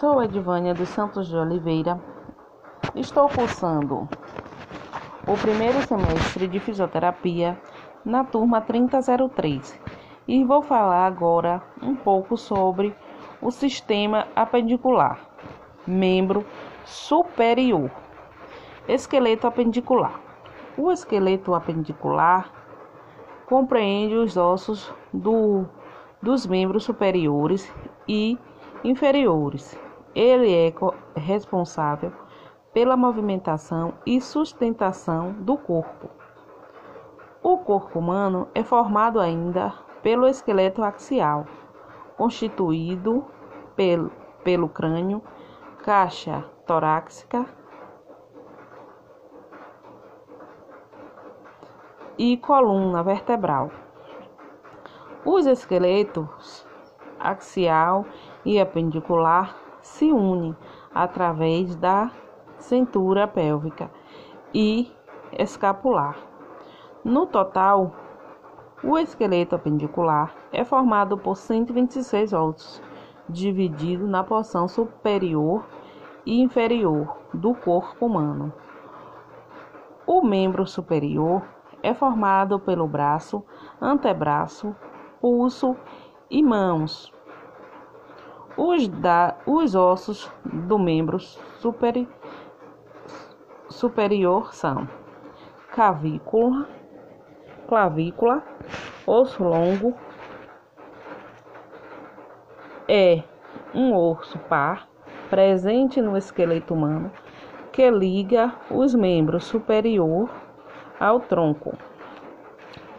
Sou Edvânia dos Santos de Oliveira. Estou cursando o primeiro semestre de fisioterapia na turma 3003 e vou falar agora um pouco sobre o sistema apendicular, membro superior, esqueleto apendicular. O esqueleto apendicular compreende os ossos do, dos membros superiores e inferiores. Ele é responsável pela movimentação e sustentação do corpo. O corpo humano é formado ainda pelo esqueleto axial, constituído pelo, pelo crânio, caixa torácica e coluna vertebral. Os esqueletos axial e apendicular se unem através da cintura pélvica e escapular. No total, o esqueleto apendicular é formado por 126 ossos, dividido na porção superior e inferior do corpo humano. O membro superior é formado pelo braço, antebraço, pulso e mãos. Os, da, os ossos do membro superior são cavícula, clavícula, osso longo, é um osso par presente no esqueleto humano que liga os membros superior ao tronco.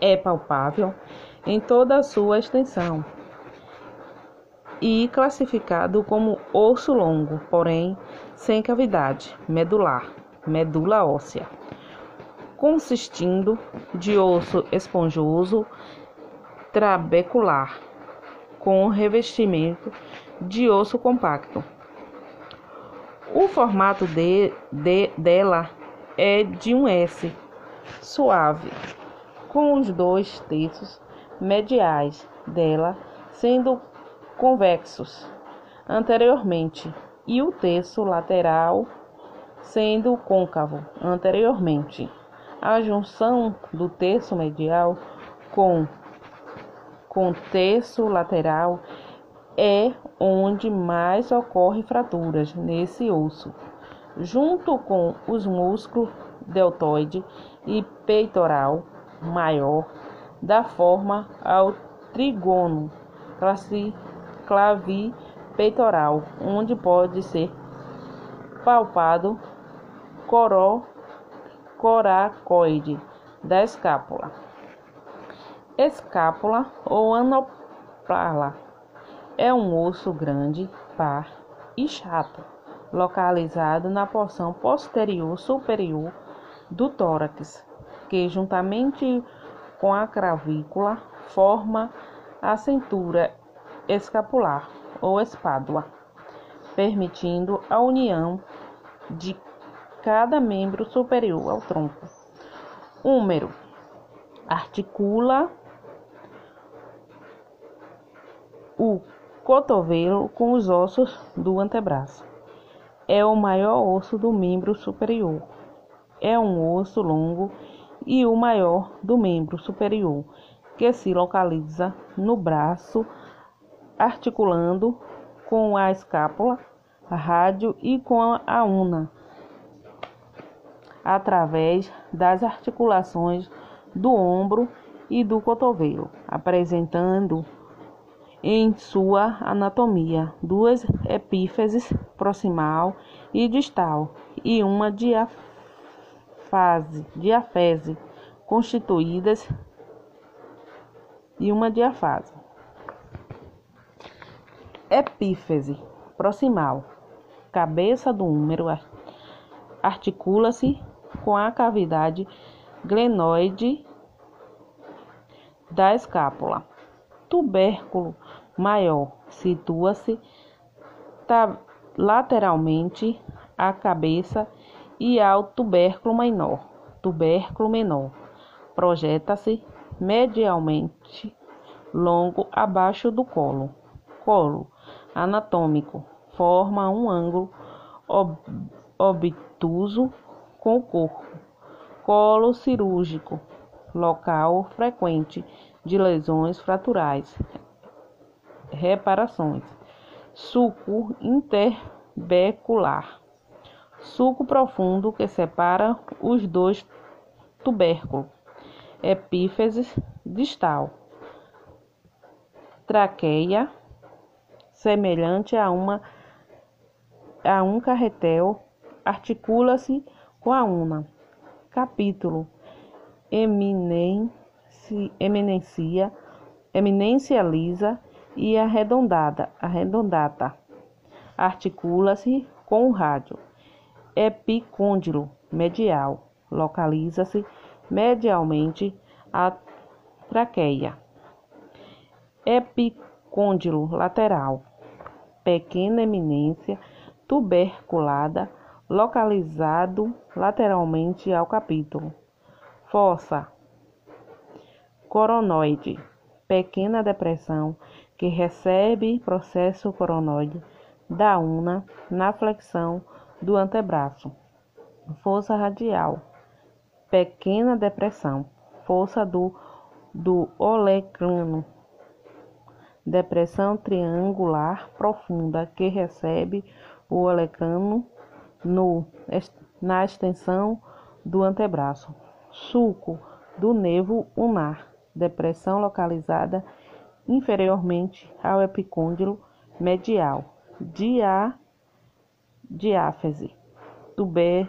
É palpável em toda a sua extensão e classificado como osso longo, porém sem cavidade medular medula óssea, consistindo de osso esponjoso trabecular com revestimento de osso compacto. O formato de, de, dela é de um S suave, com os dois terços mediais dela sendo convexos anteriormente e o terço lateral sendo côncavo anteriormente. A junção do terço medial com com terço lateral é onde mais ocorre fraturas nesse osso, junto com os músculos deltoide e peitoral maior, da forma ao trigono clavi-peitoral, onde pode ser palpado coró, coracoide da escápula. Escápula ou anoplala é um osso grande, par e chato, localizado na porção posterior superior do tórax, que juntamente com a cravícula forma a cintura escapular ou espádua, permitindo a união de cada membro superior ao tronco. Húmero articula o cotovelo com os ossos do antebraço. É o maior osso do membro superior. É um osso longo e o maior do membro superior, que se localiza no braço, articulando com a escápula, rádio e com a una através das articulações do ombro e do cotovelo, apresentando em sua anatomia duas epífises proximal e distal e uma diafase, diafese constituídas e uma diafase. Epífise proximal, cabeça do úmero articula-se com a cavidade glenoide da escápula. Tubérculo maior situa-se lateralmente à cabeça e ao tubérculo menor. Tubérculo menor projeta-se medialmente longo abaixo do colo. Colo anatômico forma um ângulo ob obtuso com o corpo. Colo cirúrgico, local frequente de lesões fraturais. Reparações. Suco interbecular. Suco profundo que separa os dois tubérculos. Epífise distal. Traqueia semelhante a uma a um carretel, articula-se com a una. Capítulo eminência, eminência, eminência lisa e arredondada, arredondata. Articula-se com o rádio. Epicôndilo medial. Localiza-se medialmente a traqueia. Epicôndilo lateral. Pequena eminência tuberculada, localizado lateralmente ao capítulo. Fossa coronoide, pequena depressão que recebe processo coronoide da una na flexão do antebraço. Fossa radial, pequena depressão, força do, do olecrano, depressão triangular profunda que recebe o olecrano no, na extensão do antebraço. Sulco do nervo ulnar, depressão localizada inferiormente ao epicôndilo medial. Dia, diáfese, tuber,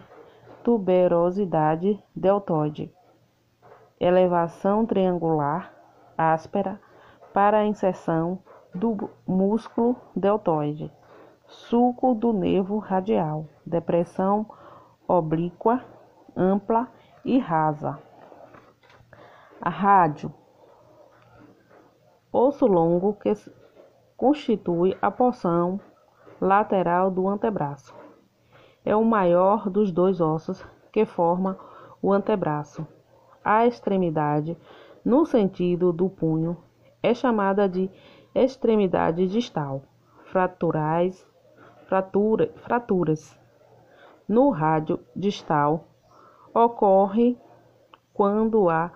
tuberosidade deltoide. Elevação triangular áspera para a inserção do músculo deltoide sulco do nervo radial, depressão oblíqua, ampla e rasa. A rádio, osso longo que constitui a porção lateral do antebraço. É o maior dos dois ossos que forma o antebraço. A extremidade, no sentido do punho, é chamada de extremidade distal. Fraturais fratura, fraturas no rádio distal ocorre quando a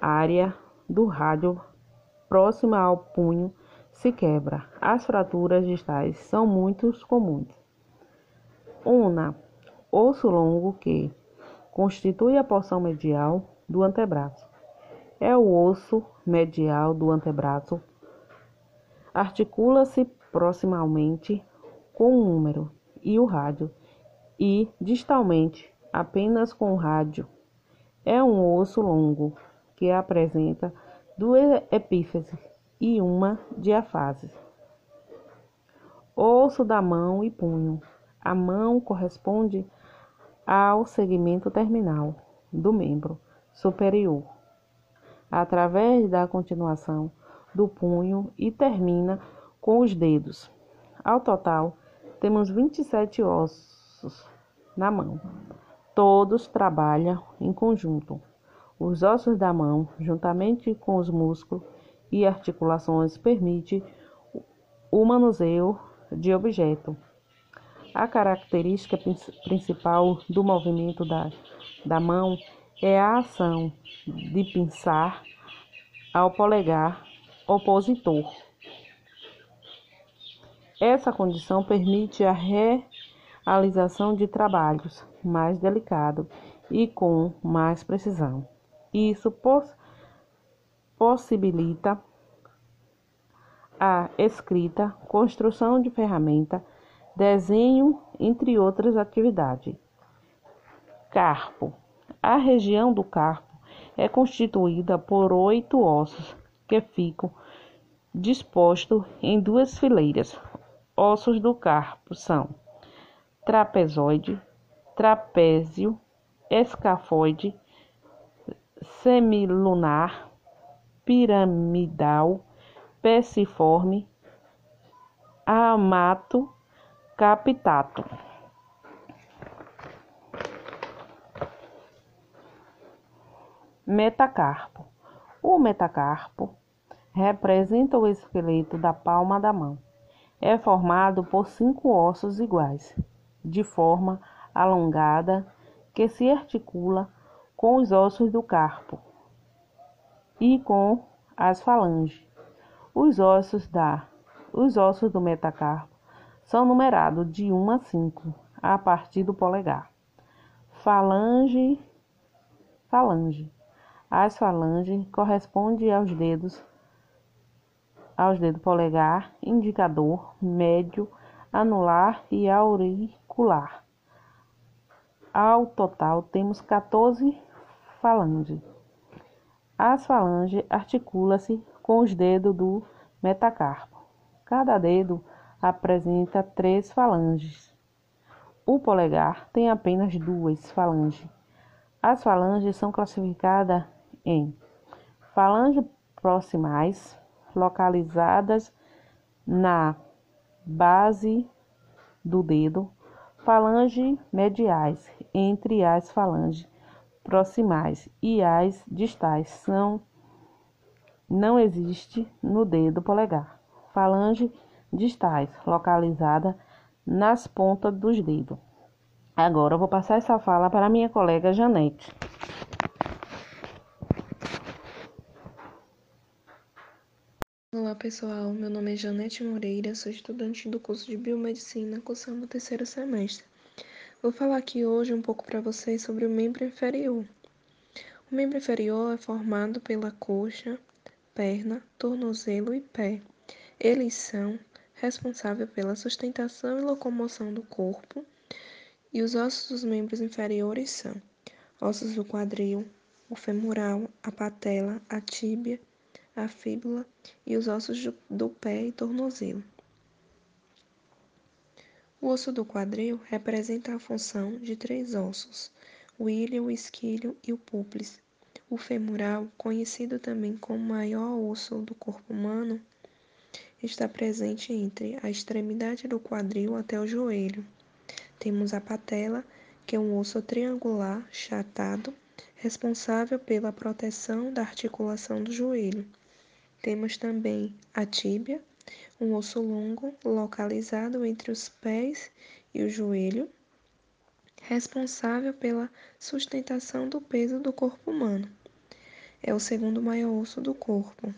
área do rádio próxima ao punho se quebra. As fraturas distais são muito comuns. Una, osso longo que constitui a porção medial do antebraço. É o osso medial do antebraço. Articula-se proximamente com o número e o rádio, e distalmente apenas com o rádio. É um osso longo que apresenta duas epífises e uma diafase. Osso da mão e punho. A mão corresponde ao segmento terminal do membro superior, através da continuação do punho e termina com os dedos. Ao total, temos 27 ossos na mão. Todos trabalham em conjunto. Os ossos da mão, juntamente com os músculos e articulações, permitem o manuseio de objeto. A característica principal do movimento da, da mão é a ação de pinçar ao polegar opositor. Essa condição permite a realização de trabalhos mais delicados e com mais precisão. Isso poss possibilita a escrita, construção de ferramenta, desenho, entre outras atividades. Carpo. A região do carpo é constituída por oito ossos que ficam dispostos em duas fileiras, Ossos do carpo são trapezoide, trapézio, escafoide, semilunar, piramidal, peciforme, amato, capitato. Metacarpo. O metacarpo representa o esqueleto da palma da mão é formado por cinco ossos iguais, de forma alongada, que se articula com os ossos do carpo e com as falanges. Os ossos da os ossos do metacarpo são numerados de 1 a 5 a partir do polegar. Falange falange. As falanges correspondem aos dedos aos dedos polegar, indicador, médio, anular e auricular. Ao total, temos 14 falanges. As falanges articulam-se com os dedos do metacarpo. Cada dedo apresenta três falanges. O polegar tem apenas duas falanges. As falanges são classificadas em falanges proximais, localizadas na base do dedo, falange mediais entre as falanges proximais e as distais são não existe no dedo polegar. Falange distais localizada nas pontas dos dedos. Agora vou passar essa fala para minha colega Janete. Olá pessoal, meu nome é Janete Moreira, sou estudante do curso de Biomedicina, cursando o terceiro semestre. Vou falar aqui hoje um pouco para vocês sobre o membro inferior. O membro inferior é formado pela coxa, perna, tornozelo e pé. Eles são responsáveis pela sustentação e locomoção do corpo, e os ossos dos membros inferiores são ossos do quadril, o femoral, a patela, a tíbia, a fíbula e os ossos do pé e tornozelo. O osso do quadril representa a função de três ossos, o ilho, o esquilho e o púplice. O femoral, conhecido também como maior osso do corpo humano, está presente entre a extremidade do quadril até o joelho. Temos a patela, que é um osso triangular chatado, responsável pela proteção da articulação do joelho. Temos também a tíbia, um osso longo localizado entre os pés e o joelho, responsável pela sustentação do peso do corpo humano. É o segundo maior osso do corpo.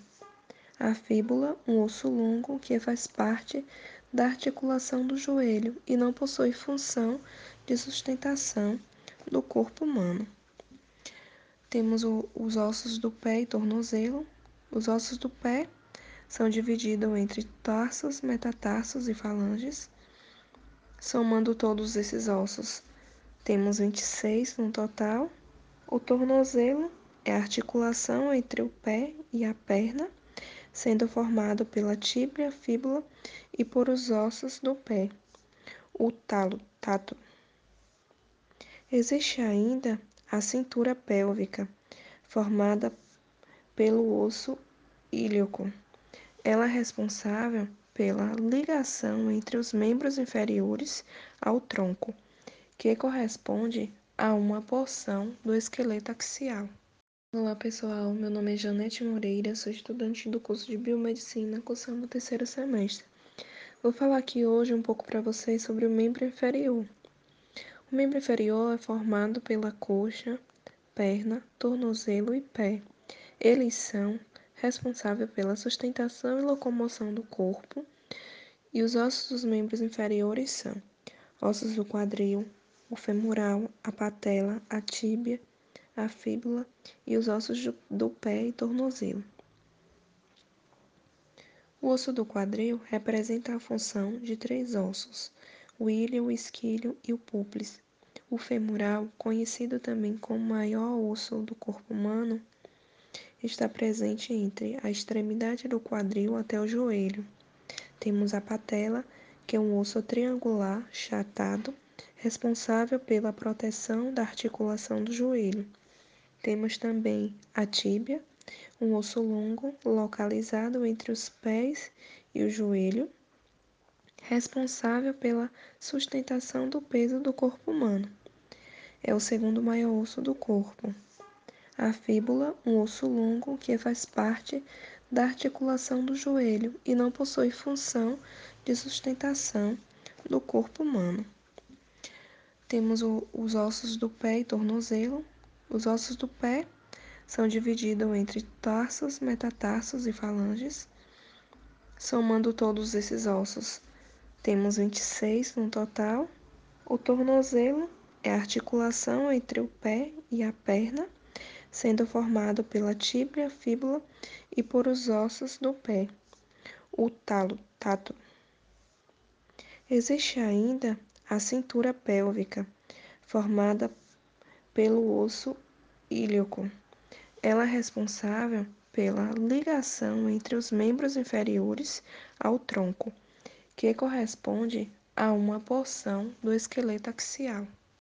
A fíbula, um osso longo que faz parte da articulação do joelho e não possui função de sustentação do corpo humano. Temos o, os ossos do pé e tornozelo, os ossos do pé são divididos entre tarsos, metatarsos e falanges. Somando todos esses ossos, temos 26 no total. O tornozelo é a articulação entre o pé e a perna, sendo formado pela tíbia, fíbula e por os ossos do pé. O talo, tato. Existe ainda a cintura pélvica, formada pelo osso ilíaco. Ela é responsável pela ligação entre os membros inferiores ao tronco, que corresponde a uma porção do esqueleto axial. Olá pessoal, meu nome é Janete Moreira, sou estudante do curso de Biomedicina, cursando o terceiro semestre. Vou falar aqui hoje um pouco para vocês sobre o membro inferior. O membro inferior é formado pela coxa, perna, tornozelo e pé. Eles são responsáveis pela sustentação e locomoção do corpo, e os ossos dos membros inferiores são ossos do quadril, o femoral, a patela, a tíbia, a fíbula e os ossos do pé e tornozelo. O osso do quadril representa a função de três ossos, o ilho, o esquilho e o púplice. O femoral, conhecido também como maior osso do corpo humano, está presente entre a extremidade do quadril até o joelho. Temos a patela, que é um osso triangular chatado, responsável pela proteção da articulação do joelho. Temos também a tíbia, um osso longo localizado entre os pés e o joelho, responsável pela sustentação do peso do corpo humano. É o segundo maior osso do corpo. A fíbula, um osso longo que faz parte da articulação do joelho e não possui função de sustentação do corpo humano. Temos o, os ossos do pé e tornozelo. Os ossos do pé são divididos entre tarsos, metatarsos e falanges. Somando todos esses ossos, temos 26 no total. O tornozelo é a articulação entre o pé e a perna, sendo formado pela tíbia, fíbula e por os ossos do pé, o talo, tato. Existe ainda a cintura pélvica, formada pelo osso ilíaco. Ela é responsável pela ligação entre os membros inferiores ao tronco, que corresponde a uma porção do esqueleto axial.